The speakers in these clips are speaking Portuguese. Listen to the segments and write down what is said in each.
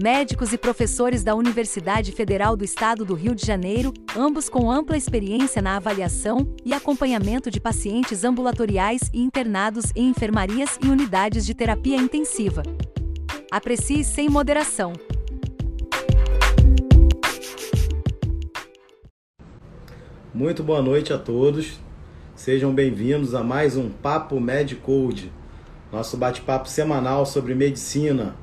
médicos e professores da Universidade Federal do Estado do Rio de Janeiro, ambos com ampla experiência na avaliação e acompanhamento de pacientes ambulatoriais e internados em enfermarias e unidades de terapia intensiva. Aprecie sem moderação. Muito boa noite a todos. Sejam bem-vindos a mais um Papo Medicode, nosso bate-papo semanal sobre medicina.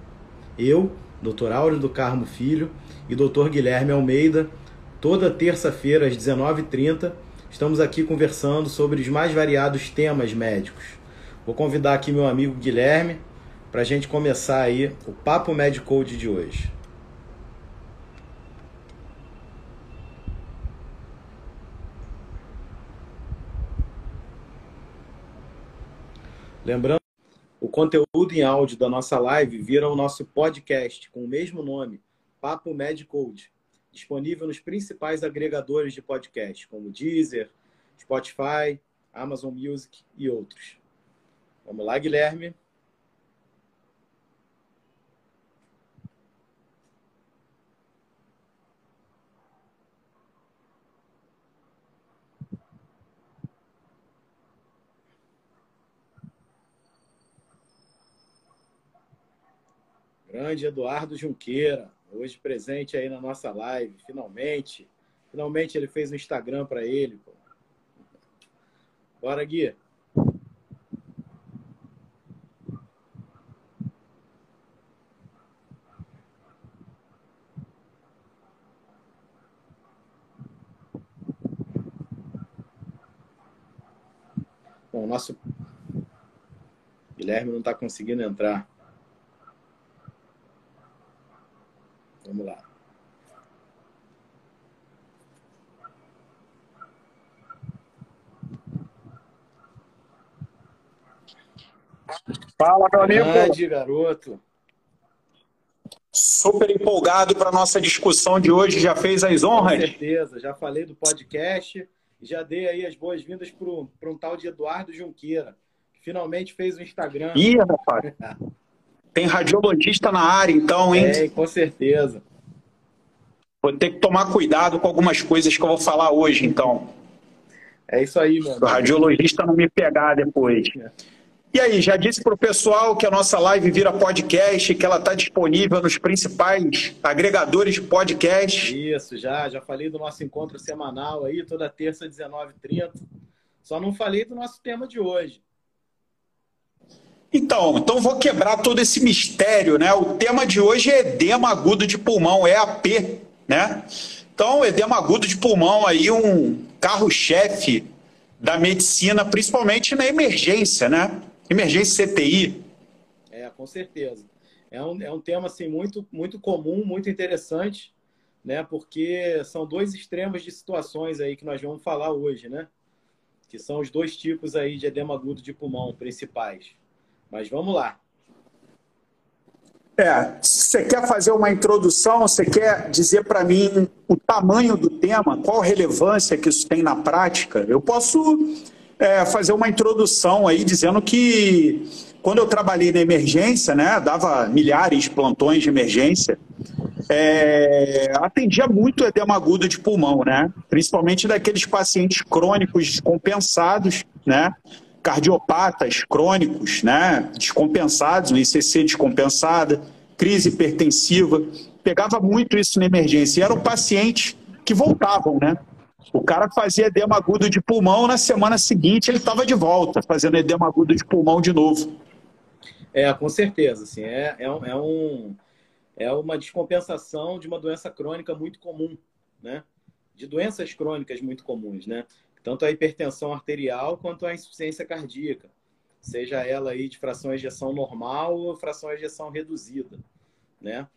Eu, Dr. Áureo do Carmo Filho e Dr. Guilherme Almeida. Toda terça-feira às 19h30 estamos aqui conversando sobre os mais variados temas médicos. Vou convidar aqui meu amigo Guilherme para a gente começar aí o Papo Medicode de hoje. Lembrando conteúdo em áudio da nossa live vira o nosso podcast com o mesmo nome, Papo Medicode, disponível nos principais agregadores de podcast, como Deezer, Spotify, Amazon Music e outros. Vamos lá, Guilherme. Grande Eduardo Junqueira, hoje presente aí na nossa live, finalmente. Finalmente ele fez um Instagram para ele. Pô. Bora, Gui. Bom, nosso Guilherme não está conseguindo entrar. Vamos lá. Fala, meu amigo. Grande, garoto. Super empolgado para nossa discussão de hoje. Já fez as honras? Com certeza. Já falei do podcast e já dei aí as boas-vindas para um tal de Eduardo Junqueira, que finalmente fez o Instagram. Ih, rapaz. Tem radiologista na área, então, hein? É, com certeza. Vou ter que tomar cuidado com algumas coisas que eu vou falar hoje, então. É isso aí, mano. O radiologista não me pegar depois. É. E aí, já disse para o pessoal que a nossa live vira podcast, que ela está disponível nos principais agregadores de podcast. Isso, já. Já falei do nosso encontro semanal aí, toda terça, 19h30. Só não falei do nosso tema de hoje. Então, então vou quebrar todo esse mistério, né? O tema de hoje é edema agudo de pulmão, EAP, né? Então, edema agudo de pulmão aí um carro-chefe da medicina, principalmente na emergência, né? Emergência CTI. É, com certeza. É um, é um tema assim muito muito comum, muito interessante, né? Porque são dois extremos de situações aí que nós vamos falar hoje, né? Que são os dois tipos aí de edema agudo de pulmão principais. Mas vamos lá. É, você quer fazer uma introdução, você quer dizer para mim o tamanho do tema, qual relevância que isso tem na prática? Eu posso é, fazer uma introdução aí dizendo que quando eu trabalhei na emergência, né, dava milhares de plantões de emergência, é, atendia muito edema agudo de pulmão, né? Principalmente daqueles pacientes crônicos descompensados, né? cardiopatas crônicos, né, descompensados, no ICC descompensada, crise hipertensiva, pegava muito isso na emergência. E eram pacientes que voltavam, né? O cara fazia edema agudo de pulmão, na semana seguinte ele estava de volta, fazendo edema agudo de pulmão de novo. É, com certeza. Assim, é, é, um, é, um, é uma descompensação de uma doença crônica muito comum, né? De doenças crônicas muito comuns, né? tanto a hipertensão arterial quanto a insuficiência cardíaca, seja ela aí de fração ejeção normal ou fração ejeção reduzida, né?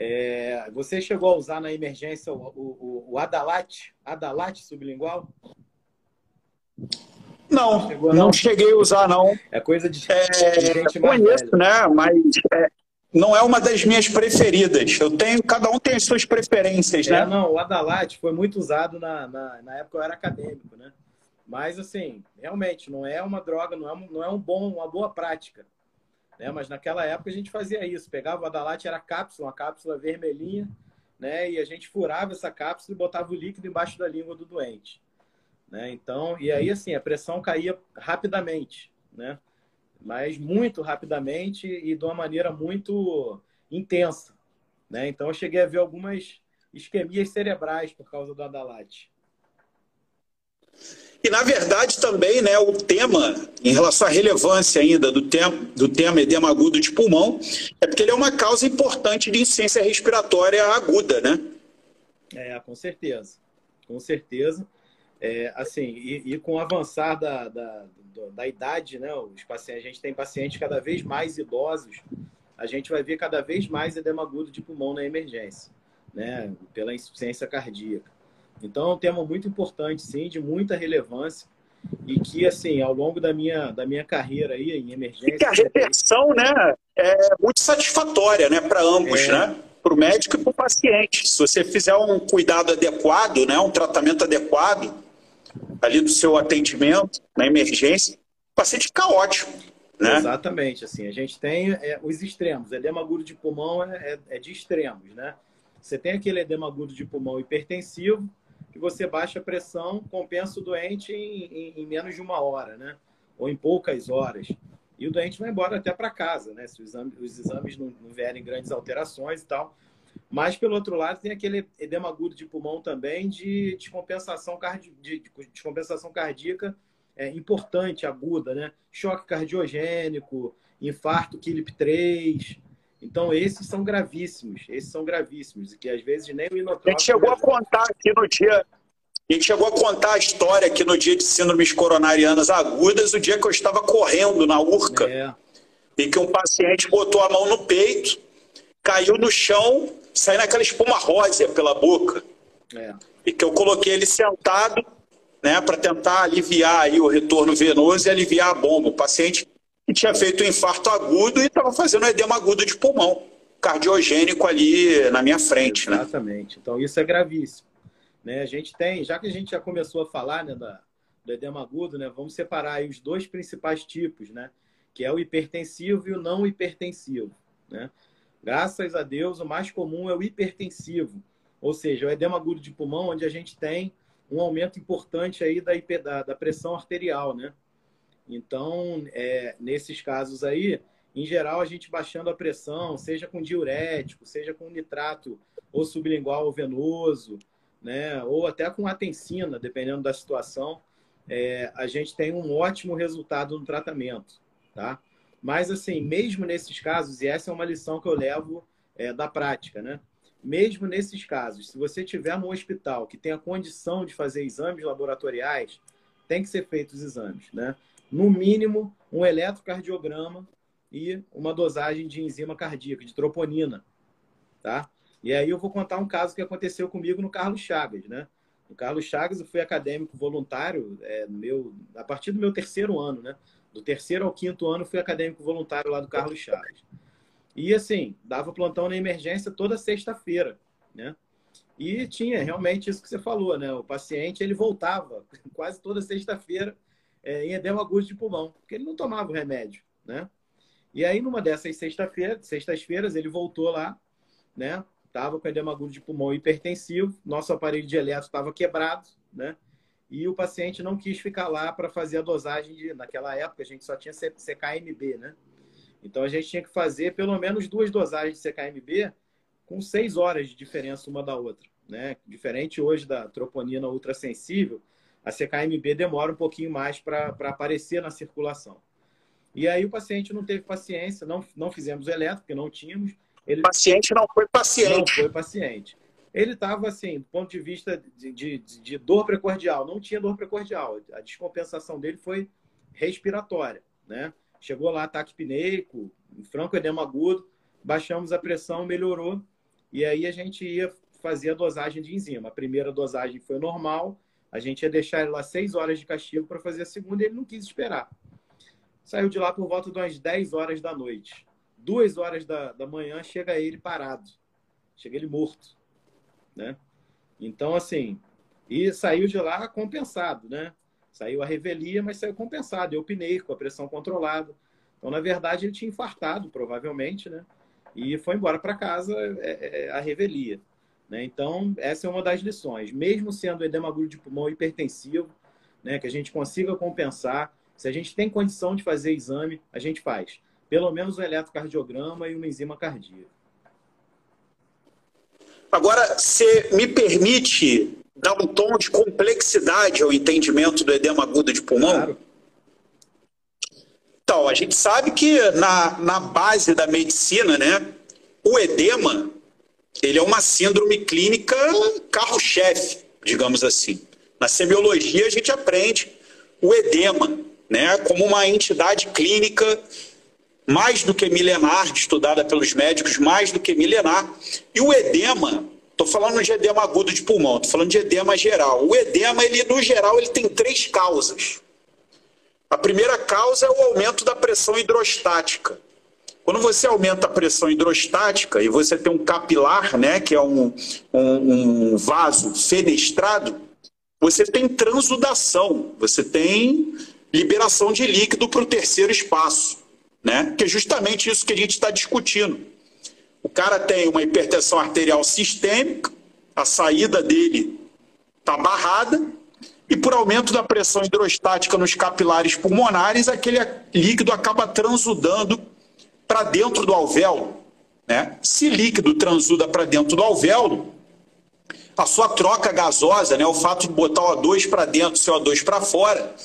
É, você chegou a usar na emergência o, o, o Adalat, Adalat sublingual? Não, não, não, cheguei a usar, não. É coisa de, é, de gente mais conheço, velha. né? Mas é, não é uma das minhas preferidas. Eu tenho, cada um tem as suas preferências, é, né? Não, o Adalat foi muito usado na, na, na época eu era acadêmico, né? Mas assim, realmente não é uma droga, não é, não é um bom, uma boa prática. Né? Mas naquela época a gente fazia isso, pegava o Adalat, era cápsula, uma cápsula vermelhinha, né? E a gente furava essa cápsula e botava o líquido embaixo da língua do doente. Né? Então, e aí assim, a pressão caía rapidamente, né? Mas muito rapidamente e de uma maneira muito intensa, né? Então eu cheguei a ver algumas isquemias cerebrais por causa do Adalat. E, na verdade, também né, o tema, em relação à relevância ainda do tema, do tema edema agudo de pulmão, é porque ele é uma causa importante de insuficiência respiratória aguda, né? É, com certeza. Com certeza. É, assim, e, e, com o avançar da, da, da, idade, né, os pacientes, a gente tem pacientes cada vez mais idosos, a gente vai ver cada vez mais edema agudo de pulmão na emergência, né, pela insuficiência cardíaca. Então, é um tema muito importante, sim, de muita relevância e que, assim, ao longo da minha, da minha carreira aí em emergência... E que a reversão, né, é muito satisfatória, né, para ambos, é... né? Para o médico e para o paciente. Se você fizer um cuidado adequado, né, um tratamento adequado, ali do seu atendimento na emergência, o paciente fica ótimo. Né? Exatamente, assim, a gente tem é, os extremos. Edema agudo de pulmão é, é, é, de extremos, né? Você tem aquele edema agudo de pulmão hipertensivo, que você baixa a pressão, compensa o doente em, em, em menos de uma hora, né? Ou em poucas horas. E o doente vai embora até para casa, né? Se os exames, os exames não, não vierem grandes alterações e tal. Mas, pelo outro lado, tem aquele edema agudo de pulmão também de descompensação, cardi... de descompensação cardíaca é, importante, aguda, né? Choque cardiogênico, infarto KILIP 3. Então, esses são gravíssimos. Esses são gravíssimos. E que às vezes nem o inotrópico... A gente chegou a contar aqui no dia... A gente chegou a contar a história aqui no dia de síndromes coronarianas agudas, o dia que eu estava correndo na urca. É. E que um paciente botou a mão no peito, caiu no chão saindo aquela espuma rosa pela boca. É. E que eu coloquei ele sentado, né, para tentar aliviar aí o retorno venoso e aliviar a bomba. O paciente que tinha feito um infarto agudo e estava fazendo um edema agudo de pulmão, cardiogênico ali na minha frente. Né? Exatamente. Né? Então isso é gravíssimo. Né? A gente tem, já que a gente já começou a falar né, da, do edema agudo, né, vamos separar os dois principais tipos, né, que é o hipertensivo e o não hipertensivo. Né? Graças a Deus, o mais comum é o hipertensivo, ou seja, o edema agudo de pulmão, onde a gente tem um aumento importante aí da, da, da pressão arterial, né? Então, é, nesses casos aí, em geral, a gente baixando a pressão, seja com diurético, seja com nitrato ou sublingual ou venoso, né? Ou até com atensina, dependendo da situação, é, a gente tem um ótimo resultado no tratamento, tá? Mas, assim, mesmo nesses casos, e essa é uma lição que eu levo é, da prática, né? Mesmo nesses casos, se você tiver no hospital que tem a condição de fazer exames laboratoriais, tem que ser feitos os exames, né? No mínimo, um eletrocardiograma e uma dosagem de enzima cardíaca, de troponina, tá? E aí eu vou contar um caso que aconteceu comigo no Carlos Chagas, né? No Carlos Chagas eu fui acadêmico voluntário é, meu, a partir do meu terceiro ano, né? Do terceiro ao quinto ano, fui acadêmico voluntário lá do Carlos Chaves. E assim, dava plantão na emergência toda sexta-feira, né? E tinha realmente isso que você falou, né? O paciente ele voltava quase toda sexta-feira é, em edema agudo de pulmão, porque ele não tomava o remédio, né? E aí, numa dessas sextas-feiras, ele voltou lá, né? Tava com edema agudo de pulmão hipertensivo, nosso aparelho de eletro estava quebrado, né? e o paciente não quis ficar lá para fazer a dosagem de. Naquela época, a gente só tinha CKMB, né? Então a gente tinha que fazer pelo menos duas dosagens de CKMB com seis horas de diferença uma da outra, né? Diferente hoje da troponina ultrassensível, a CKMB demora um pouquinho mais para aparecer na circulação. E aí o paciente não teve paciência, não, não fizemos o eletro, porque não tínhamos. Ele... O paciente não foi paciente. Não foi paciente ele estava assim, do ponto de vista de, de, de, dor precordial, não tinha dor precordial. A descompensação dele foi respiratória, né? Chegou lá ataque pineico, franco edema agudo, baixamos a pressão, melhorou. e aí a gente ia fazer a dosagem de enzima. A primeira dosagem foi normal, a gente ia deixar ele lá seis horas de castigo para fazer a segunda e ele não quis esperar. Saiu de lá por volta de umas 10 horas da noite. Duas horas da, da manhã chega ele parado. Chega ele morto. Né? Então, assim, e saiu de lá compensado, né? Saiu a revelia, mas saiu compensado. Eu pinei com a pressão controlada. Então, na verdade, ele tinha infartado, provavelmente, né? E foi embora para casa é, é, a revelia. Né? Então, essa é uma das lições. Mesmo sendo edema agudo de pulmão hipertensivo, né, que a gente consiga compensar, se a gente tem condição de fazer exame, a gente faz. Pelo menos um eletrocardiograma e uma enzima cardíaca. Agora, você me permite dar um tom de complexidade ao entendimento do edema agudo de pulmão? Claro. Então, a gente sabe que na, na base da medicina, né, o edema ele é uma síndrome clínica carro-chefe, digamos assim. Na semiologia a gente aprende o edema, né, como uma entidade clínica mais do que milenar, estudada pelos médicos, mais do que milenar. E o edema, estou falando de edema agudo de pulmão, estou falando de edema geral. O edema, ele no geral, ele tem três causas. A primeira causa é o aumento da pressão hidrostática. Quando você aumenta a pressão hidrostática e você tem um capilar, né, que é um, um, um vaso fenestrado, você tem transudação, você tem liberação de líquido para o terceiro espaço, né? que é justamente isso que a gente está discutindo. O cara tem uma hipertensão arterial sistêmica, a saída dele está barrada, e por aumento da pressão hidrostática nos capilares pulmonares, aquele líquido acaba transudando para dentro do alvéolo. Né? Se líquido transuda para dentro do alvéolo, a sua troca gasosa, né, o fato de botar O2 para dentro, CO2 para fora,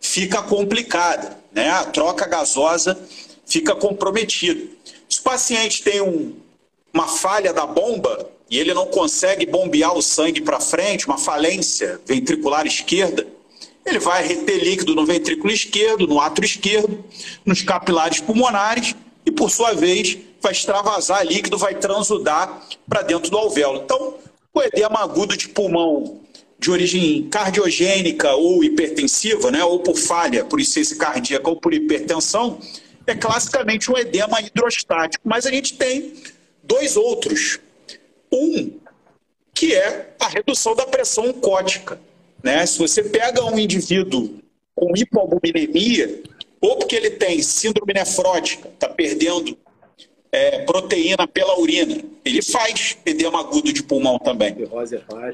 fica complicada. Né? A troca gasosa fica comprometida. Se o paciente tem um, uma falha da bomba e ele não consegue bombear o sangue para frente, uma falência ventricular esquerda, ele vai reter líquido no ventrículo esquerdo, no átrio esquerdo, nos capilares pulmonares e, por sua vez, vai extravasar líquido, vai transudar para dentro do alvéolo. Então, o edema agudo de pulmão de origem cardiogênica ou hipertensiva, né, ou por falha, por insuficiência cardíaca ou por hipertensão, é classicamente um edema hidrostático. Mas a gente tem dois outros. Um, que é a redução da pressão oncótica. Né? Se você pega um indivíduo com hipoalbuminemia, ou porque ele tem síndrome nefrótica, está perdendo é, proteína pela urina. Ele faz edema agudo de pulmão também.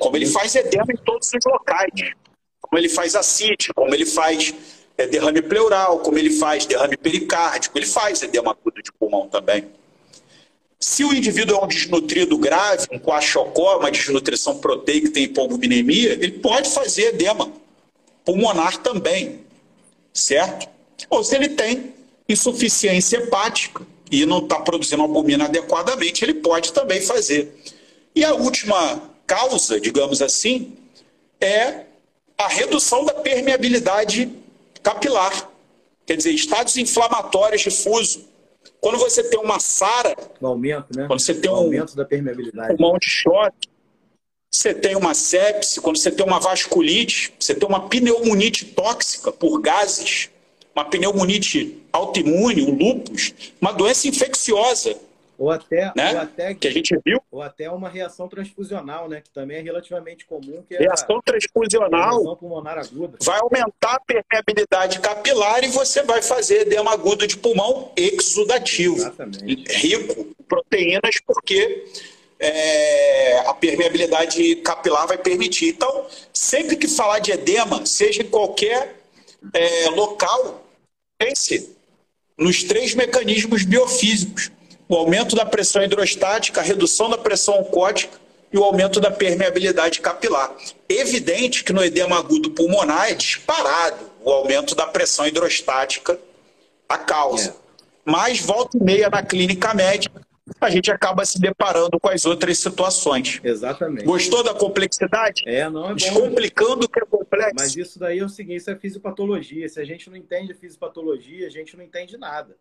Como ele faz edema em todos os locais. Como ele faz ascite, como ele faz é, derrame pleural, como ele faz derrame pericárdico, ele faz edema agudo de pulmão também. Se o indivíduo é um desnutrido grave, um coaxocó, uma desnutrição proteica tem hipoalbuminemia, ele pode fazer edema pulmonar também, certo? Ou se ele tem insuficiência hepática e não está produzindo albumina adequadamente, ele pode também fazer. E a última causa, digamos assim, é a redução da permeabilidade capilar. Quer dizer, estados inflamatórios difusos. Quando você tem uma SARA, o aumento, né? quando você tem o um aumento da permeabilidade. pulmão de choque, você tem uma sepse, quando você tem uma vasculite, você tem uma pneumonite tóxica por gases, uma pneumonite autoimune, um lúpus, uma doença infecciosa. Ou até, né? ou até que a gente viu. Ou até uma reação transfusional, né? Que também é relativamente comum. Que é reação transfusional pulmonar aguda. vai aumentar a permeabilidade capilar e você vai fazer edema agudo de pulmão exudativo. Exatamente. Rico em proteínas, porque é, a permeabilidade capilar vai permitir. Então, sempre que falar de edema, seja em qualquer é, local, pense nos três mecanismos biofísicos: o aumento da pressão hidrostática, a redução da pressão oncótica e o aumento da permeabilidade capilar. Evidente que no edema agudo pulmonar é disparado o aumento da pressão hidrostática a causa. É. Mas volta e meia na clínica médica, a gente acaba se deparando com as outras situações. Exatamente. Gostou da complexidade? É, não é bom. Descomplicando o que é complexo. Mas isso daí é o seguinte, isso é fisiopatologia. Se a gente não entende fisiopatologia, a gente não entende nada,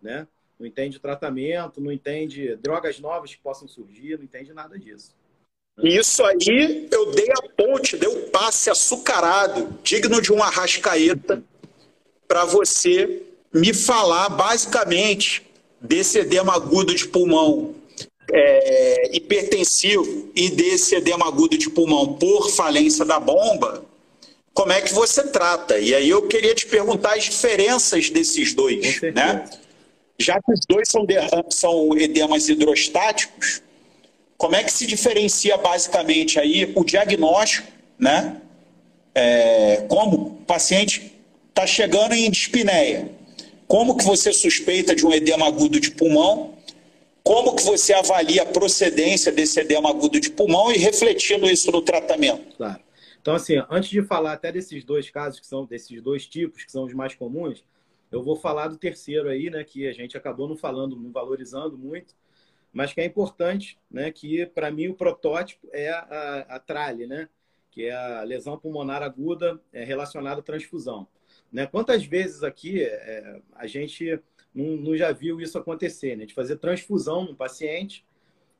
né? não entende tratamento, não entende drogas novas que possam surgir, não entende nada disso. Isso aí eu dei a ponte, dei o um passe açucarado, digno de uma rascaeta, para você me falar basicamente desse edema agudo de pulmão é, hipertensivo e desse edema agudo de pulmão por falência da bomba, como é que você trata? E aí eu queria te perguntar as diferenças desses dois, né? Já que os dois são, são edemas hidrostáticos, como é que se diferencia basicamente aí o diagnóstico, né? É, como o paciente está chegando em dispneia, como que você suspeita de um edema agudo de pulmão, como que você avalia a procedência desse edema agudo de pulmão e refletindo isso no tratamento? Claro. Então, assim, antes de falar até desses dois casos, que são desses dois tipos, que são os mais comuns, eu vou falar do terceiro aí, né, que a gente acabou não falando, não valorizando muito, mas que é importante, né, que para mim o protótipo é a, a trale, né, que é a lesão pulmonar aguda é, relacionada à transfusão. Né? Quantas vezes aqui é, a gente não, não, já viu isso acontecer, né, de fazer transfusão no paciente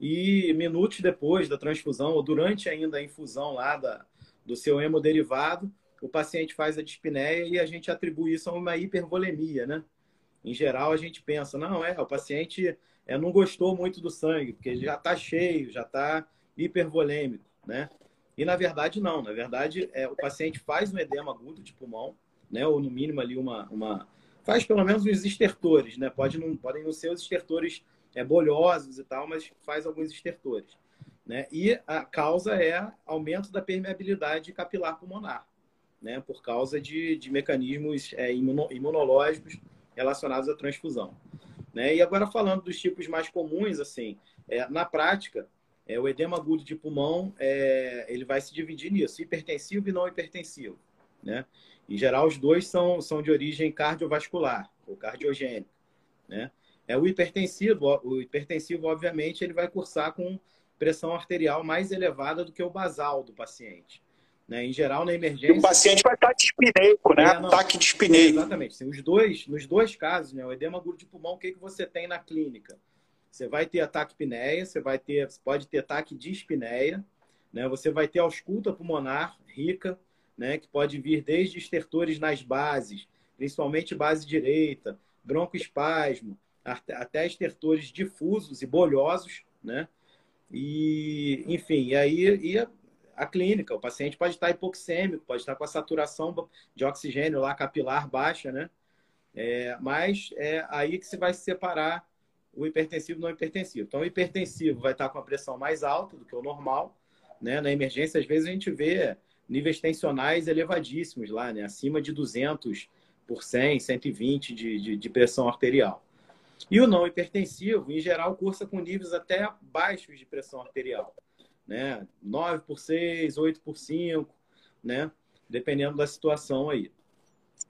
e minutos depois da transfusão ou durante ainda a infusão lá da, do seu hemoderivado, o paciente faz a dispneia e a gente atribui isso a uma hipervolemia, né? Em geral, a gente pensa, não, é, o paciente é, não gostou muito do sangue, porque ele já está cheio, já está hipervolêmico, né? E na verdade, não. Na verdade, é, o paciente faz um edema agudo de pulmão, né? Ou no mínimo ali uma. uma... Faz pelo menos os estertores, né? Pode não, podem não ser os estertores é, bolhosos e tal, mas faz alguns estertores. Né? E a causa é aumento da permeabilidade capilar pulmonar, né? por causa de, de mecanismos é, imuno, imunológicos relacionados à transfusão. Né? E agora falando dos tipos mais comuns, assim, é, na prática, é, o edema agudo de pulmão é, ele vai se dividir nisso, hipertensivo e não hipertensivo. Né? Em geral, os dois são, são de origem cardiovascular ou cardiogênica. Né? É o hipertensivo, o hipertensivo, obviamente, ele vai cursar com pressão arterial mais elevada do que o basal do paciente. Né? Em geral, na emergência. E o paciente vai estar dispneico, né? É, Ataque dispneico. Exatamente. Sim, os dois, nos dois casos, né? o edema agudo de pulmão, o que, que você tem na clínica? Você vai ter ataque pneia, você vai ter, você pode ter ataque de espineia, né? Você vai ter ausculta pulmonar rica, né? Que pode vir desde estertores nas bases, principalmente base direita, broncoespasmo, até estertores difusos e bolhosos, né? E, enfim, aí e a, a, clínica, o paciente pode estar hipoxêmico, pode estar com a saturação de oxigênio lá capilar baixa, né? É, mas é aí que se vai separar o hipertensivo do não hipertensivo. Então, o hipertensivo vai estar com a pressão mais alta do que o normal, né? Na emergência, às vezes a gente vê níveis tensionais elevadíssimos lá, né? Acima de 200 por 100, 120 de, de, de pressão arterial. E o não hipertensivo, em geral, cursa com níveis até baixos de pressão arterial, né? 9 por 6, 8 por 5, né? Dependendo da situação aí.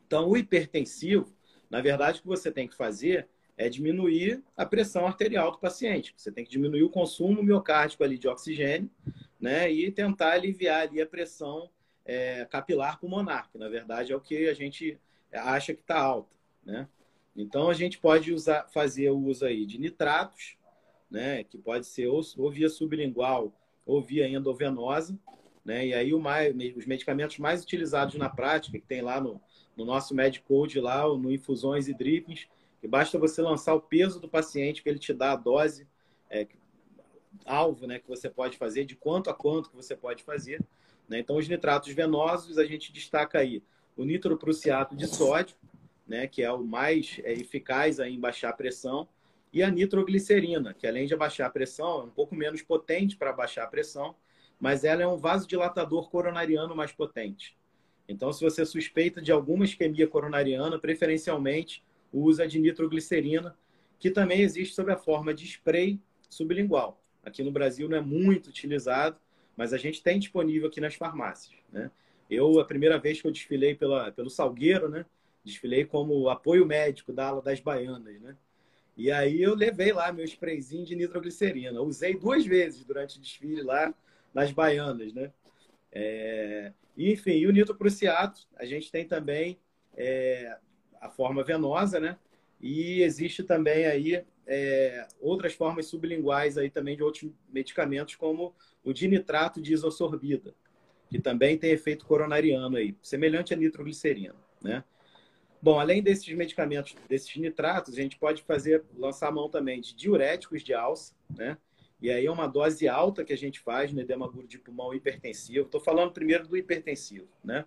Então, o hipertensivo, na verdade, o que você tem que fazer é diminuir a pressão arterial do paciente. Você tem que diminuir o consumo miocárdico ali de oxigênio, né? E tentar aliviar ali a pressão é, capilar pulmonar, que na verdade é o que a gente acha que está alta, né? Então a gente pode usar, fazer o uso aí de nitratos, né, que pode ser ou, ou via sublingual ou via endovenosa, né? E aí mais, os medicamentos mais utilizados na prática, que tem lá no, no nosso Medcode lá, no infusões e drippings, que basta você lançar o peso do paciente que ele te dá a dose é, alvo, né, que você pode fazer, de quanto a quanto que você pode fazer. Né? Então, os nitratos venosos, a gente destaca aí o nitroprussiato de sódio, né, que é o mais é, eficaz em baixar a pressão, e a nitroglicerina, que além de abaixar a pressão, é um pouco menos potente para baixar a pressão, mas ela é um vasodilatador coronariano mais potente. Então, se você suspeita de alguma isquemia coronariana, preferencialmente usa de nitroglicerina, que também existe sob a forma de spray sublingual. Aqui no Brasil não é muito utilizado, mas a gente tem disponível aqui nas farmácias. Né? Eu, a primeira vez que eu desfilei pela, pelo Salgueiro, né? Desfilei como apoio médico da ala das baianas, né? E aí eu levei lá meu sprayzinho de nitroglicerina. Usei duas vezes durante o desfile lá nas baianas, né? É... Enfim, e o nitroprussiato, a gente tem também é... a forma venosa, né? E existe também aí é, outras formas sublinguais aí também de outros medicamentos, como o dinitrato de isosorbida, que também tem efeito coronariano aí, semelhante à nitroglicerina, né? Bom, além desses medicamentos, desses nitratos, a gente pode fazer, lançar mão também de diuréticos de alça, né? E aí é uma dose alta que a gente faz no edema agudo de pulmão hipertensivo. Estou falando primeiro do hipertensivo, né?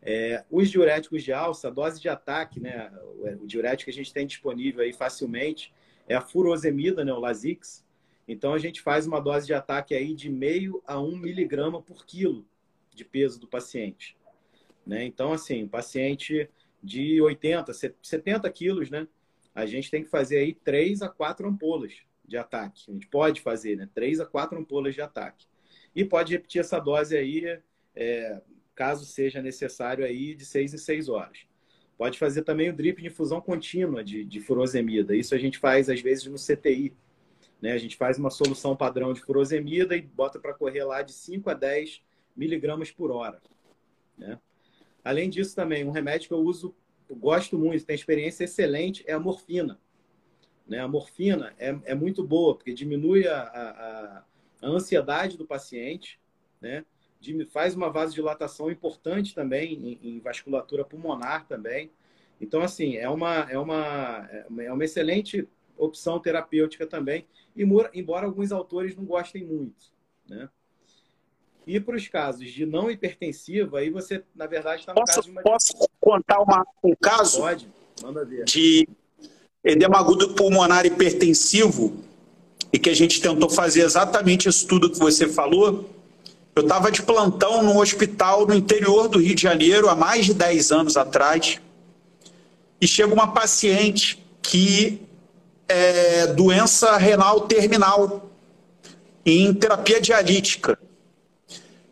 É, os diuréticos de alça, a dose de ataque, né? O diurético que a gente tem disponível aí facilmente é a furosemida, né? O Lasix. Então a gente faz uma dose de ataque aí de meio a um miligrama por quilo de peso do paciente, né? Então assim, o paciente de 80, 70 quilos, né? A gente tem que fazer aí 3 a 4 ampolas de ataque. A gente pode fazer, né? 3 a 4 ampolas de ataque. E pode repetir essa dose aí, é, caso seja necessário aí, de 6 em 6 horas. Pode fazer também o drip de infusão contínua de, de furosemida. Isso a gente faz, às vezes, no CTI. Né? A gente faz uma solução padrão de furosemida e bota para correr lá de 5 a 10 miligramas por hora. Né? Além disso, também, um remédio que eu uso, gosto muito, tem experiência excelente, é a morfina. Né? A morfina é, é muito boa, porque diminui a, a, a ansiedade do paciente, né? faz uma vasodilatação importante também em, em, vasculatura pulmonar também. Então, assim, é uma, é uma, é uma excelente opção terapêutica também, embora alguns autores não gostem muito, né? E para os casos de não hipertensiva, aí você, na verdade, está no posso, caso de uma... Posso contar uma, um caso? Pode, manda ver. De edema agudo pulmonar hipertensivo e que a gente tentou fazer exatamente isso tudo que você falou. Eu estava de plantão num hospital no interior do Rio de Janeiro há mais de 10 anos atrás e chega uma paciente que é doença renal terminal em terapia dialítica.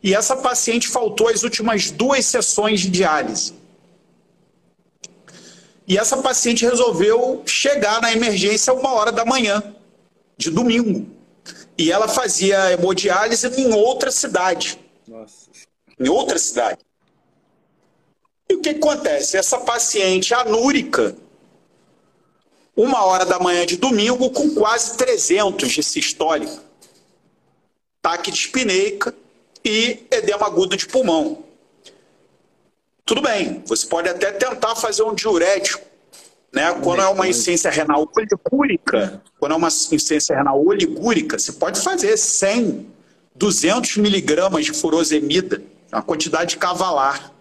E essa paciente faltou as últimas duas sessões de diálise. E essa paciente resolveu chegar na emergência uma hora da manhã, de domingo. E ela fazia hemodiálise em outra cidade. Nossa. Em outra cidade. E o que, acontece? Essa paciente anúrica, uma hora da manhã de domingo, com quase 300 de sistólica, taque de espineica, e edema agudo de pulmão. Tudo bem, você pode até tentar fazer um diurético, né? Quando é uma insuficiência renal oligúrica, quando é uma insuficiência renal oligúrica, você pode fazer 100, 200 miligramas de furosemida, uma quantidade cavalar.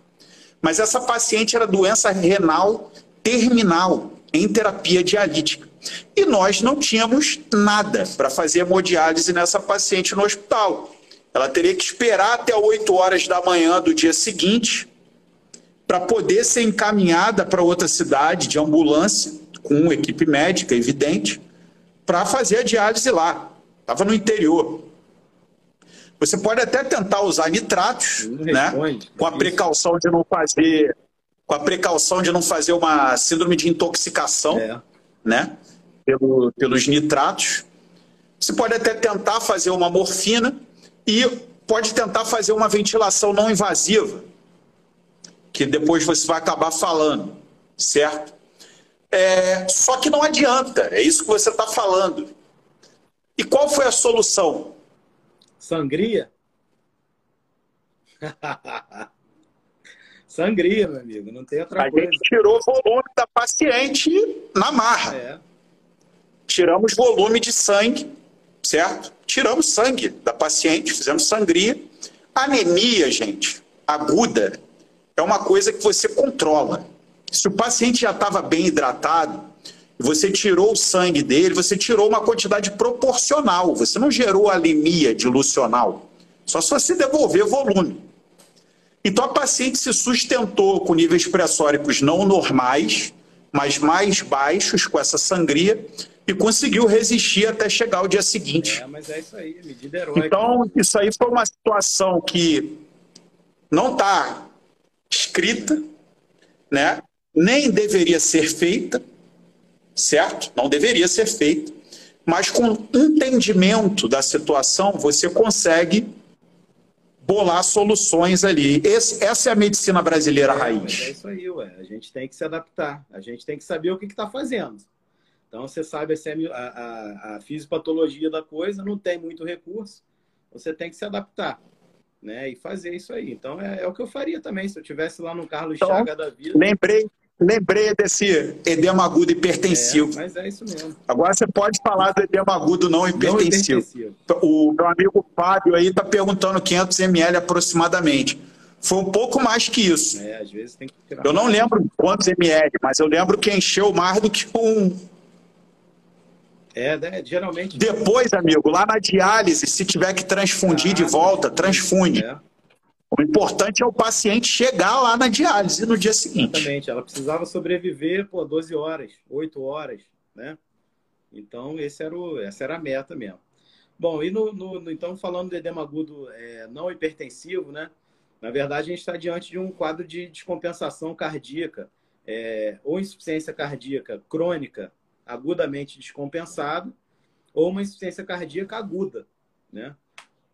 Mas essa paciente era doença renal terminal, em terapia dialítica. E nós não tínhamos nada para fazer hemodiálise nessa paciente no hospital. Ela teria que esperar até 8 horas da manhã do dia seguinte para poder ser encaminhada para outra cidade de ambulância, com equipe médica, evidente, para fazer a diálise lá. Estava no interior. Você pode até tentar usar nitratos, né? Com a precaução de não fazer, com a precaução de não fazer uma síndrome de intoxicação, é. né? Pelo, pelos nitratos. Você pode até tentar fazer uma morfina, e pode tentar fazer uma ventilação não invasiva, que depois você vai acabar falando, certo? É, só que não adianta, é isso que você está falando. E qual foi a solução? Sangria? Sangria, meu amigo, não tem outra a coisa. A gente tirou volume da paciente na marra. É. Tiramos volume de sangue, certo? tiramos sangue da paciente, fizemos sangria. Anemia, gente, aguda, é uma coisa que você controla. Se o paciente já estava bem hidratado, e você tirou o sangue dele, você tirou uma quantidade proporcional, você não gerou anemia dilucional, só se você devolver volume. Então a paciente se sustentou com níveis pressóricos não normais, mas mais baixos com essa sangria, e conseguiu resistir até chegar o dia seguinte. É, mas é isso aí, medida heróica. Então, isso aí foi uma situação que não está escrita, né? nem deveria ser feita, certo? Não deveria ser feita, mas com entendimento da situação, você consegue bolar soluções ali. Esse, essa é a medicina brasileira é, raiz. é isso aí, ué. A gente tem que se adaptar. A gente tem que saber o que está fazendo. Então, você sabe a, a, a fisiopatologia da coisa, não tem muito recurso, você tem que se adaptar né? E fazer isso aí. Então é, é o que eu faria também se eu tivesse lá no Carlos então, Chaga da vida. Lembrei, lembrei desse edema agudo hipertensivo. É, mas é isso mesmo. Agora você pode falar do edema agudo não hipertensivo. Não hipertensivo. O meu amigo Fábio aí está perguntando 500 ml aproximadamente. Foi um pouco mais que isso. É, às vezes tem que tirar Eu não lembro quantos ml, mas eu lembro que encheu mais do que um, é, né? geralmente. Depois, amigo, lá na diálise, se tiver que transfundir ah, de volta, transfunde. É. O importante é o paciente chegar lá na diálise no dia seguinte. Exatamente. Ela precisava sobreviver por 12 horas, 8 horas, né? Então, esse era o, essa era a meta mesmo. Bom, e no, no, então, falando de edema agudo é, não hipertensivo, né? Na verdade, a gente está diante de um quadro de descompensação cardíaca é, ou insuficiência cardíaca crônica agudamente descompensado ou uma insuficiência cardíaca aguda, né?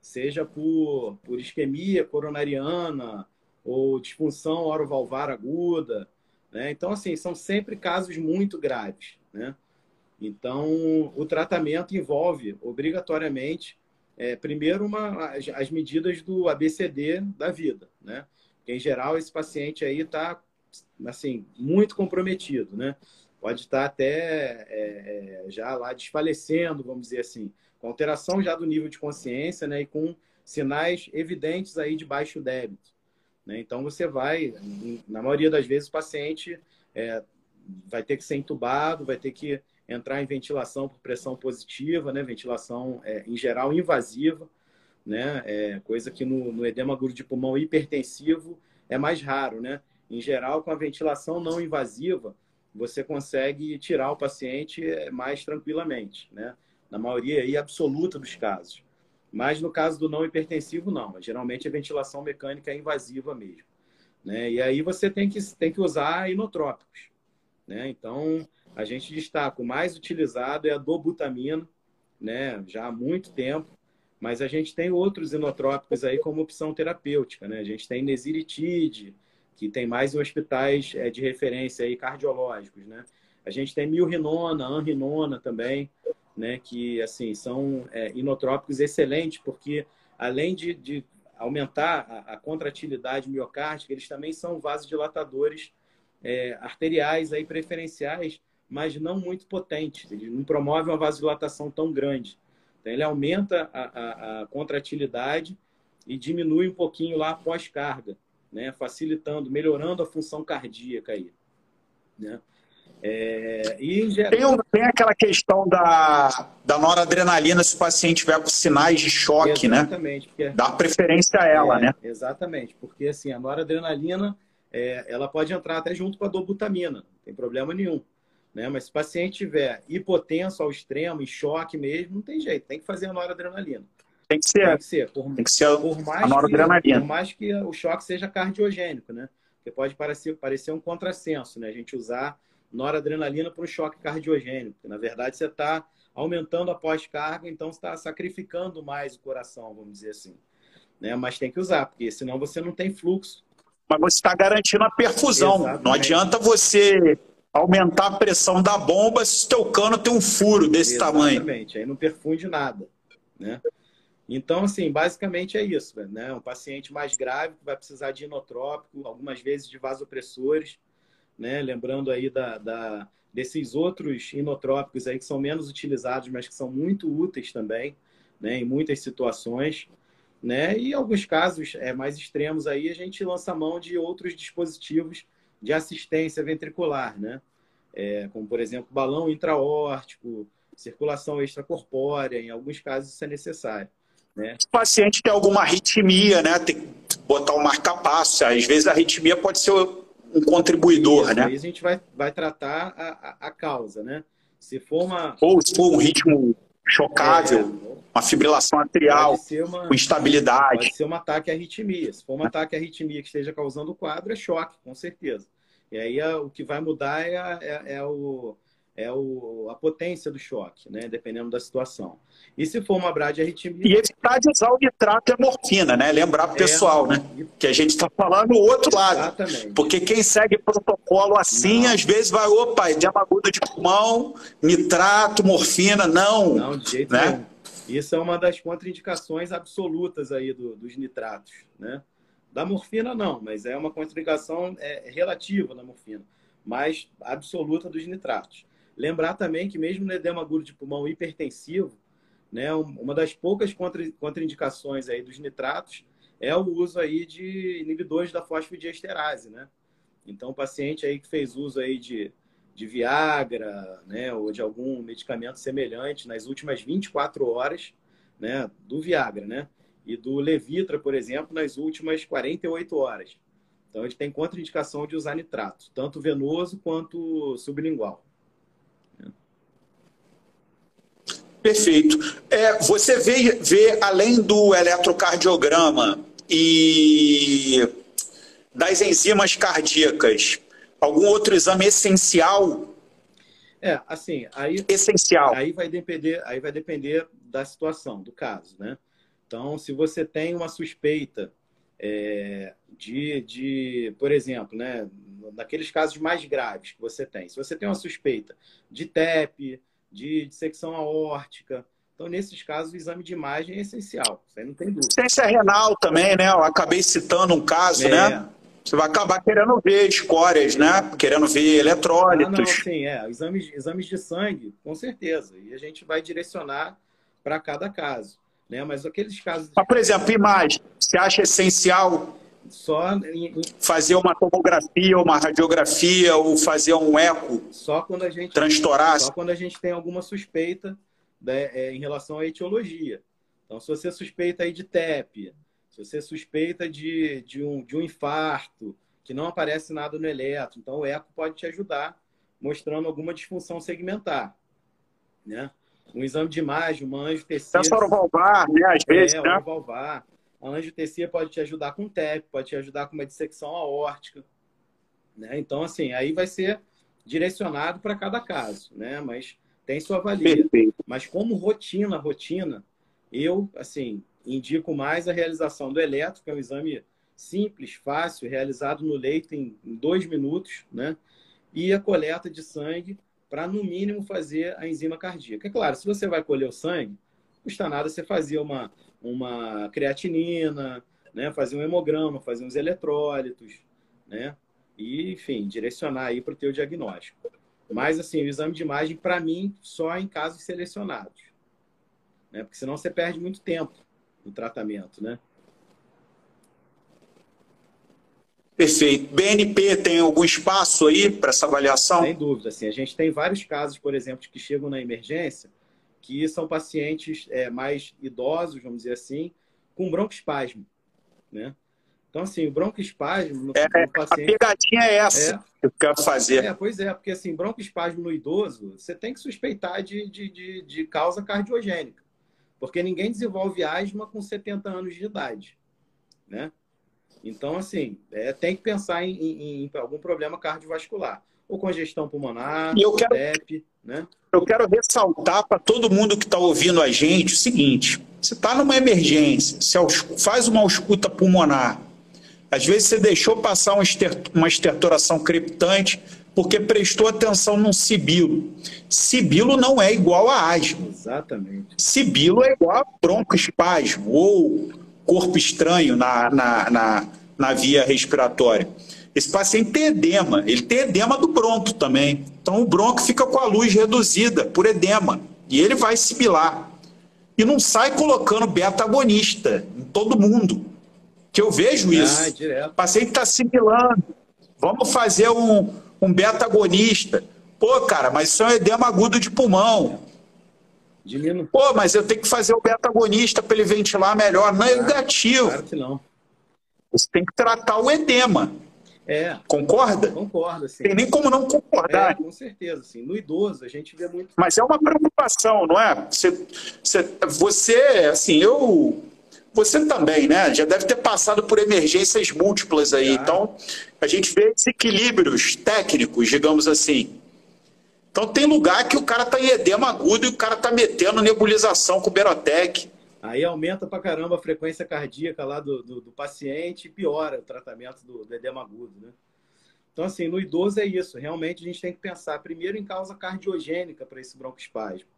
Seja por, por isquemia coronariana ou disfunção orovalvar aguda, né? Então, assim, são sempre casos muito graves, né? Então, o tratamento envolve, obrigatoriamente, é, primeiro, uma, as, as, medidas do ABCD da vida, né? Em geral, esse paciente aí está, assim, muito comprometido, né? pode estar até é, é, já lá desfalecendo, vamos dizer assim, com alteração já do nível de consciência, né, e com sinais evidentes aí de baixo débito. Né? Então você vai, na maioria das vezes, o paciente é, vai ter que ser entubado, vai ter que entrar em ventilação por pressão positiva, né, ventilação é, em geral invasiva, né, é, coisa que no, no edema agudo de pulmão hipertensivo é mais raro, né. Em geral, com a ventilação não invasiva, você consegue tirar o paciente eh, mais tranquilamente, né? Na maioria aí absoluta dos casos. Mas no caso do não hipertensivo, não. Geralmente a ventilação mecânica é invasiva mesmo. Né? E aí você tem que, tem que usar inotrópicos. Né? Então, a gente destaca o mais utilizado é a dobutamina, né? já há muito tempo. Mas a gente tem outros inotrópicos aí como opção terapêutica. Né? A gente tem nesiritide, que tem mais em hospitais é, de referência aí, cardiológicos, né? A gente tem milrinona, anrinona também, né? Que, assim, são é, inotrópicos excelentes, porque além de, de aumentar a, a, contratilidade miocárdica, eles também são vasodilatadores é, arteriais aí preferenciais, mas não muito potentes. Eles não promovem uma vasodilatação tão grande. Então, ele aumenta a, a, a contratilidade e diminui um pouquinho lá pós-carga né? facilitando, melhorando a função cardíaca aí. Né? É, e geral... tem, tem, aquela questão da, da noradrenalina se o paciente tiver com sinais de choque, né? exatamente, né? Porque, Dá preferência a ela, é, né? Exatamente, porque assim, a noradrenalina é, ela pode entrar até junto com a dobutamina, não tem problema nenhum. Né? Mas se o paciente tiver hipotenso ao extremo, em choque mesmo, não tem jeito, tem que fazer a noradrenalina. Tem que ser. Tem que ser. Por, tem que ser por mais a noradrenalina. Que, por mais que o choque seja cardiogênico, né? Porque pode parecer, parecer um contrassenso, né? A gente usar noradrenalina para um choque cardiogênico. Porque, na verdade, você está aumentando a pós-carga, então você está sacrificando mais o coração, vamos dizer assim. Né? Mas tem que usar, porque senão você não tem fluxo. Mas você está garantindo a perfusão. Exatamente. Não adianta você aumentar a pressão da bomba se o teu cano tem um furo desse Exatamente. tamanho. Exatamente, aí não perfunde nada. Né? Então, assim, basicamente é isso, né? Um paciente mais grave que vai precisar de inotrópico, algumas vezes de vasopressores, né? Lembrando aí da, da, desses outros inotrópicos aí que são menos utilizados, mas que são muito úteis também, né? Em muitas situações, né? E alguns casos é, mais extremos aí, a gente lança mão de outros dispositivos de assistência ventricular, né? É, como, por exemplo, balão intraórtico, circulação extracorpórea, em alguns casos isso é necessário. Né? O paciente tem alguma arritmia, né? Tem que botar um marca-passo. Às vezes a arritmia pode ser um contribuidor, Isso, né? Aí a gente vai, vai tratar a, a, causa, né? Se for uma... Ou se for um ritmo chocável, é, uma fibrilação arterial, uma, com instabilidade. Pode ser um ataque à arritmia. Se for um ataque à arritmia que esteja causando o quadro, é choque, com certeza. E aí o que vai mudar é, é, é o é o, a potência do choque, né? Dependendo da situação. E se for uma bradiarritmia... E evitar de usar o nitrato e a morfina, né? Lembrar pro é, pessoal, né? Que a gente está falando o outro lado. Exatamente. Porque quem segue protocolo assim, não. às vezes vai, opa, edema agudo de pulmão, nitrato, morfina, não. Não, de jeito né? nenhum. Isso é uma das contraindicações absolutas aí do, dos nitratos, né? Da morfina não, mas é uma contraindicação é, relativa da morfina, mas absoluta dos nitratos. Lembrar também que mesmo no edema agudo de pulmão hipertensivo, né, uma das poucas contra, contraindicações aí dos nitratos é o uso aí de inibidores da fosfodiesterase, né? Então, o paciente aí que fez uso aí de, de Viagra, né, ou de algum medicamento semelhante nas últimas 24 horas, né, do Viagra, né, e do Levitra, por exemplo, nas últimas 48 horas. Então, ele tem contraindicação de usar nitrato, tanto venoso quanto sublingual. Perfeito. É, você vê, vê, além do eletrocardiograma e das enzimas cardíacas, algum outro exame essencial? É, assim, aí essencial. Aí vai depender, aí vai depender da situação, do caso, né? Então, se você tem uma suspeita é, de, de, por exemplo, né, naqueles casos mais graves que você tem, se você tem uma suspeita de TEP, de dissecção aórtica. Então, nesses casos, o exame de imagem é essencial, isso aí não tem dúvida. Ciência renal também, né? Eu acabei citando um caso, é. né? Você vai acabar querendo ver escórias, né? Querendo ver eletrólitos. Ah, não, sim, é. Exames, exames de sangue, com certeza. E a gente vai direcionar para cada caso. Né? Mas aqueles casos. Mas, por exemplo, imagem. Você acha essencial só em... fazer uma tomografia, uma radiografia ou fazer um eco só quando a gente transtorar só quando a gente tem alguma suspeita né, é, em relação à etiologia. Então, se você suspeita aí de TEP, se você suspeita de, de, um, de um infarto, que não aparece nada no eletro, então o eco pode te ajudar mostrando alguma disfunção segmentar, né? Um exame de imagem, uma angiotensina... Sensor valvar, né? Às vezes, é, né? valvar. A angiotensina pode te ajudar com TEP, pode te ajudar com uma dissecção aórtica. Né? Então, assim, aí vai ser direcionado para cada caso, né? Mas tem sua valia. Perfeito. Mas como rotina, rotina, eu, assim, indico mais a realização do eletro, que é um exame simples, fácil, realizado no leito em dois minutos, né? E a coleta de sangue para, no mínimo, fazer a enzima cardíaca. É claro, se você vai colher o sangue, custa nada você fazer uma uma creatinina, né? fazer um hemograma, fazer uns eletrólitos, né? E, enfim, direcionar aí para o teu diagnóstico. Mas, assim, o exame de imagem, para mim, só em casos selecionados. Né? Porque senão você perde muito tempo no tratamento, né? Perfeito. BNP tem algum espaço aí para essa avaliação? Sem dúvida. Assim, a gente tem vários casos, por exemplo, que chegam na emergência que são pacientes é, mais idosos, vamos dizer assim, com broncoespasmo, né? Então, assim, o broncoespasmo... No, é, no paciente, a pegadinha é essa é, que eu quero fazer. É, pois é, porque, assim, broncoespasmo no idoso, você tem que suspeitar de, de, de, de causa cardiogênica, porque ninguém desenvolve asma com 70 anos de idade, né? Então, assim, é, tem que pensar em, em, em, algum problema cardiovascular, ou congestão pulmonar, eu quero, TEP, né? Eu quero ressaltar para todo mundo que está ouvindo a gente o seguinte: você está numa emergência, você faz uma ausculta pulmonar, às vezes você deixou passar uma estertoração crepitante porque prestou atenção num sibilo. Sibilo não é igual a asma. Exatamente. Sibilo é igual a broncoespasmo ou corpo estranho na, na, na, na via respiratória. Esse paciente tem edema, ele tem edema do bronco também. Então o bronco fica com a luz reduzida por edema e ele vai sibilar. E não sai colocando beta-agonista em todo mundo. Que eu vejo ah, isso. Ah, o paciente está sibilando. Vamos fazer um, um beta-agonista. Pô, cara, mas isso é um edema agudo de pulmão. Diminu... Pô, mas eu tenho que fazer o beta-agonista para ele ventilar melhor. Não é negativo. Claro que não. Você tem que tratar o edema. É. Concorda? Concordo, sim. Tem nem como não concordar. É, com certeza, sim. No idoso, a gente vê muito. Mas é uma preocupação, não é? Você, você, você assim, eu. Você também, né? Já deve ter passado por emergências múltiplas aí. Então, a gente vê desequilíbrios técnicos, digamos assim. Então tem lugar que o cara tá em edema agudo e o cara tá metendo nebulização com o Berotec. Aí aumenta pra caramba a frequência cardíaca lá do, do, do paciente e piora o tratamento do, do, edema agudo, né? Então, assim, no idoso é isso. Realmente a gente tem que pensar primeiro em causa cardiogênica para esse broncoespasmo,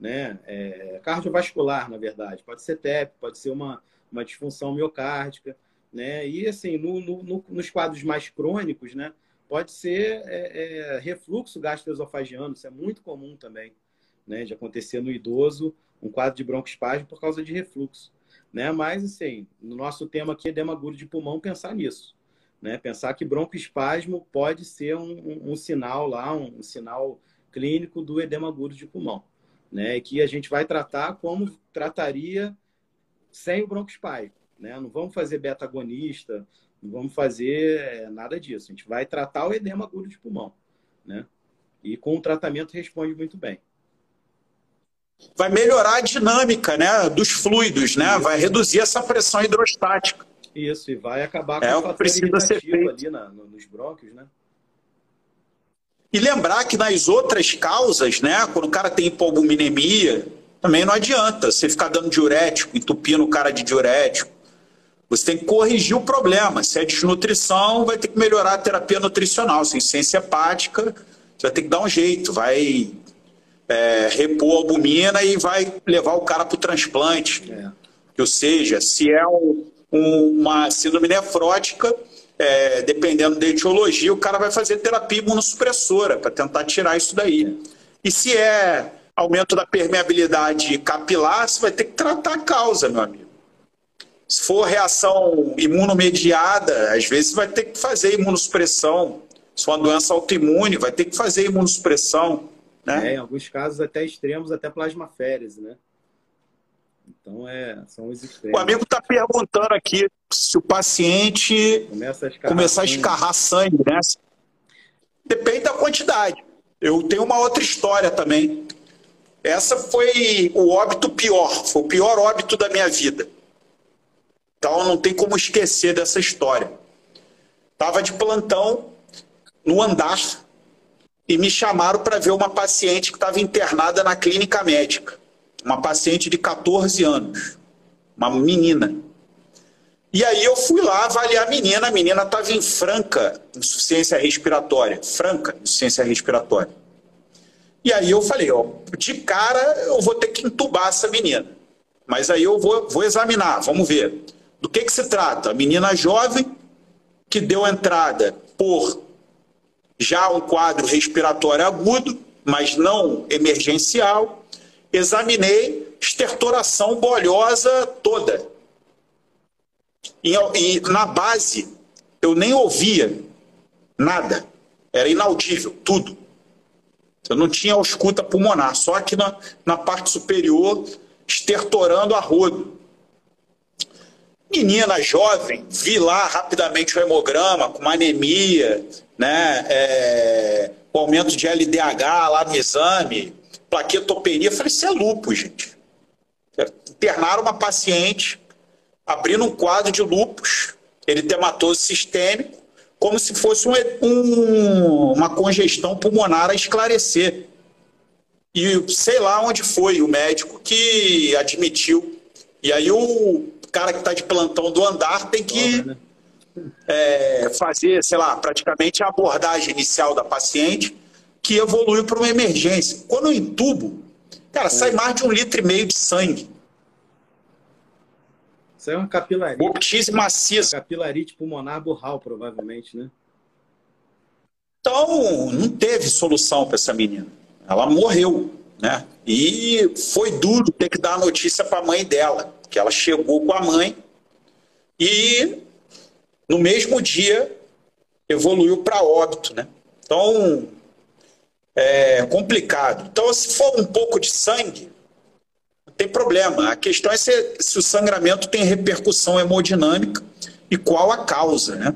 né? É, cardiovascular, na verdade. Pode ser TEP, pode ser uma, uma disfunção miocárdica, né? E, assim, no, no, nos quadros mais crônicos, né? Pode ser é, é, refluxo gastroesofagiano, isso é muito comum também, né? De acontecer no idoso um quadro de broncoespasmo por causa de refluxo. Né? Mas, assim, no nosso tema aqui, edema agudo de pulmão, pensar nisso. Né? Pensar que broncoespasmo pode ser um, um, um sinal lá, um, um, sinal clínico do edema agudo de pulmão. Né? E que a gente vai tratar como trataria sem o broncoespasmo. Né? Não vamos fazer beta-agonista, não vamos fazer é, nada disso. A gente vai tratar o edema agudo de pulmão. Né? E com o tratamento responde muito bem vai melhorar a dinâmica né, dos fluidos, né? vai reduzir essa pressão hidrostática. Isso, e vai acabar com é, o precisa ser feito. ali na, nos brônquios, né? E lembrar que nas outras causas, né, quando o cara tem hipoalbuminemia, também não adianta você ficar dando diurético, entupindo o cara de diurético. Você tem que corrigir o problema. Se é desnutrição, vai ter que melhorar a terapia nutricional. Se é insuficiência hepática, você vai ter que dar um jeito, vai é, repor albumina e vai levar o cara para o transplante. É. Ou seja, se é um, um, uma síndrome nefrótica, é, dependendo da etiologia, o cara vai fazer terapia imunossupressora para tentar tirar isso daí. E se é aumento da permeabilidade capilar, você vai ter que tratar a causa, meu amigo. Se for reação imunomediada, às vezes vai ter que fazer imunossupressão. Se for uma doença autoimune, vai ter que fazer imunossupressão. Né? É, em alguns casos até extremos, até plasmaférese, né? Então, é, são os extremos. O amigo está perguntando aqui se o paciente Começa a começar a escarrar sangue, né? Depende da quantidade. Eu tenho uma outra história também. Essa foi o óbito pior, foi o pior óbito da minha vida. Então não tem como esquecer dessa história. Estava de plantão no andar e me chamaram para ver uma paciente que estava internada na clínica médica. Uma paciente de 14 anos, uma menina. E aí eu fui lá avaliar a menina, a menina estava em franca insuficiência respiratória, franca insuficiência respiratória. E aí eu falei, ó, de cara eu vou ter que entubar essa menina. Mas aí eu vou, vou examinar, vamos ver. Do que, que se trata? A menina jovem que deu entrada por já um quadro respiratório agudo, mas não emergencial. Examinei estertoração bolhosa toda. E, e na base, eu nem ouvia nada. Era inaudível, tudo. Eu não tinha ausculta pulmonar, só aqui na, na parte superior, estertorando a rodo. Menina jovem, vi lá rapidamente o hemograma, com uma anemia, né? É, o aumento de LDH lá no exame, plaquetopenia. Falei, isso é lúpus, gente. Internaram uma paciente, abrindo um quadro de lúpus, eritematoso sistêmico, como se fosse um, um, uma congestão pulmonar a esclarecer. E sei lá onde foi o médico que admitiu. E aí o cara que está de plantão do andar tem que né? é, fazer, sei lá, praticamente a abordagem inicial da paciente, que evolui para uma emergência. Quando eu entubo, cara, sai é. mais de um litro e meio de sangue. Isso é uma capilarite. Optise maciça. Capilarite pulmonar burral, provavelmente, né? Então, não teve solução para essa menina. Ela morreu, né? E foi duro ter que dar a notícia para a mãe dela que ela chegou com a mãe e no mesmo dia evoluiu para óbito, né? Então é complicado. Então se for um pouco de sangue não tem problema. A questão é se, se o sangramento tem repercussão hemodinâmica e qual a causa, né?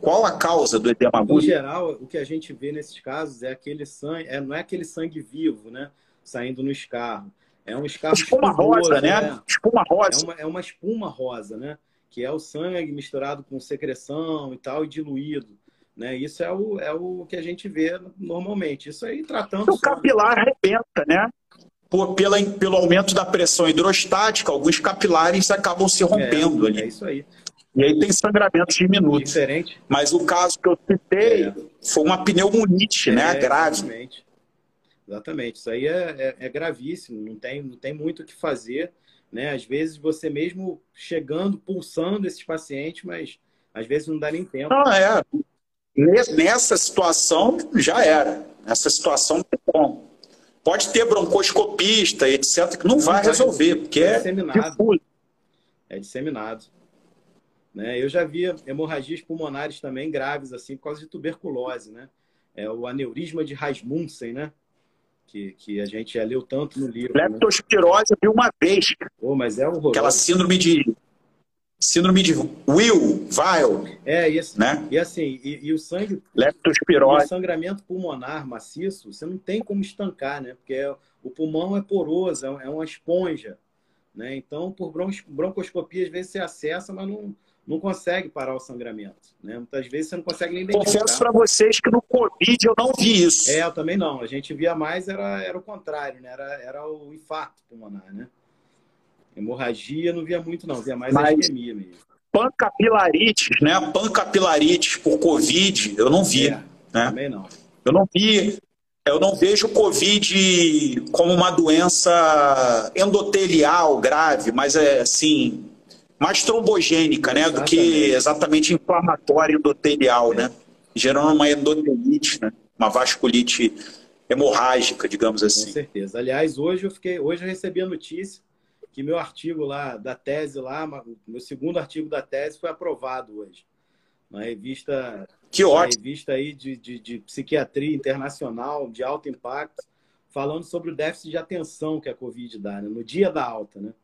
Qual a causa do edema agudo? Em geral, o que a gente vê nesses casos é aquele sangue, é, não é aquele sangue vivo, né? Saindo no escarro. É um escarro espuma rosa, né? né? Espuma rosa. É uma, é uma espuma rosa, né? Que é o sangue misturado com secreção e tal, e diluído. Né? Isso é o, é o que a gente vê normalmente. Isso aí tratando. O capilar arrebenta, né? Por, pela, pelo aumento da pressão hidrostática, alguns capilares acabam se rompendo é, ali. É isso aí. E aí tem sangramentos diminutos. Diferente. Mas o caso que eu citei é. foi uma pneumonite, né? É, Grave. Exatamente. Exatamente. Isso aí é, é, é, gravíssimo. Não tem, não tem muito o que fazer. Né? Às vezes você mesmo chegando, pulsando esses pacientes, mas às vezes não dá nem tempo. Não, é. Nessa situação já era. Nessa situação tem como. Pode ter broncoscopista, etc., que não, não vai, vai resolver, porque é, é disseminado. É disseminado. Né? Eu já via hemorragias pulmonares também graves, assim, por causa de tuberculose, né? É o aneurisma de Rasmussen, né? Que, que a gente já leu tanto no livro. Leptospirose né? eu vi uma vez. Oh, mas é horroroso. Aquela síndrome de síndrome de Will, Weil. É, e assim, né? e, assim e, e o sangue. Leptospirose. O sangramento pulmonar maciço, você não tem como estancar, né? Porque é, o pulmão é poroso, é, é uma esponja. Né? Então, por broncoscopia, às vezes você acessa, mas não, não consegue parar o sangramento. Né? Muitas vezes você não consegue nem identificar. Confesso para vocês que no Covid eu não vi isso. É, eu também não. A gente via mais, era, era o contrário, né? era, era o infarto pulmonar. Né? Hemorragia não via muito, não. Via mais Mas... a isquemia mesmo. Pancapilarites, né? Pancapilarites por Covid, eu não vi. É, né? Também não. Eu não vi. Eu não vejo o Covid como uma doença endotelial grave, mas é assim, mais trombogênica, né, do que exatamente inflamatória endotelial, né, gerando uma endotelite, né, uma vasculite hemorrágica, digamos assim. Com certeza. Aliás, hoje eu fiquei, hoje eu recebi a notícia que meu artigo lá da tese lá, meu segundo artigo da tese foi aprovado hoje na revista que ótimo. revista aí de, de, de psiquiatria internacional de alto impacto, falando sobre o déficit de atenção que a Covid dá, né? no dia da alta, né?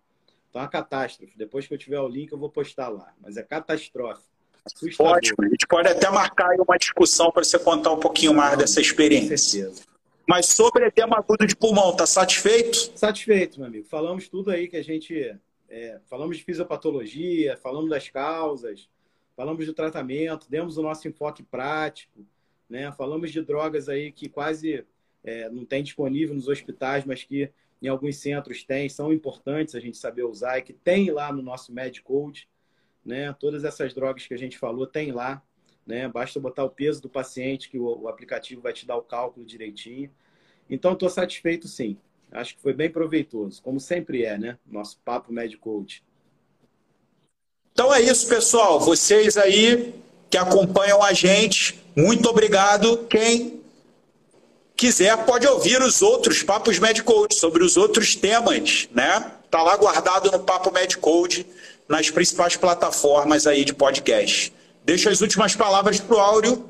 Então é uma catástrofe. Depois que eu tiver o link, eu vou postar lá. Mas é catastrófico. Assustador. Ótimo. A gente pode até marcar uma discussão para você contar um pouquinho mais dessa experiência. Com certeza. Mas sobre edema agudo de pulmão, tá satisfeito? Satisfeito, meu amigo. Falamos tudo aí que a gente. É, falamos de fisiopatologia, falamos das causas, falamos do tratamento, demos o nosso enfoque prático, né? Falamos de drogas aí que quase é, não tem disponível nos hospitais, mas que em alguns centros tem, são importantes a gente saber usar e que tem lá no nosso MedCode, né? Todas essas drogas que a gente falou tem lá, né? Basta botar o peso do paciente que o, o aplicativo vai te dar o cálculo direitinho. Então, estou satisfeito sim. Acho que foi bem proveitoso, como sempre é, né? Nosso papo MedCode. Então é isso, pessoal. Vocês aí que acompanham a gente, muito obrigado. Quem quiser, pode ouvir os outros papos Medcode sobre os outros temas, né? Tá lá guardado no Papo Medcode nas principais plataformas aí de podcast. Deixa as últimas palavras para o Áureo.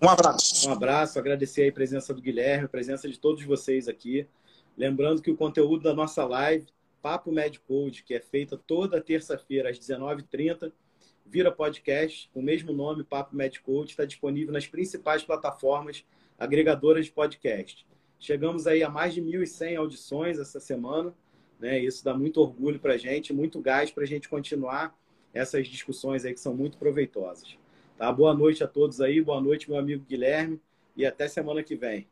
Um abraço. Um abraço, agradecer a presença do Guilherme, a presença de todos vocês aqui. Lembrando que o conteúdo da nossa live, Papo Medcode, que é feita toda terça-feira às 19h30, vira podcast, com o mesmo nome, Papo Medcode, está disponível nas principais plataformas agregadoras de podcast. Chegamos aí a mais de 1.100 audições essa semana, né? Isso dá muito orgulho para a gente, muito gás para a gente continuar essas discussões aí que são muito proveitosas. Tá? Boa noite a todos aí, boa noite, meu amigo Guilherme, e até semana que vem.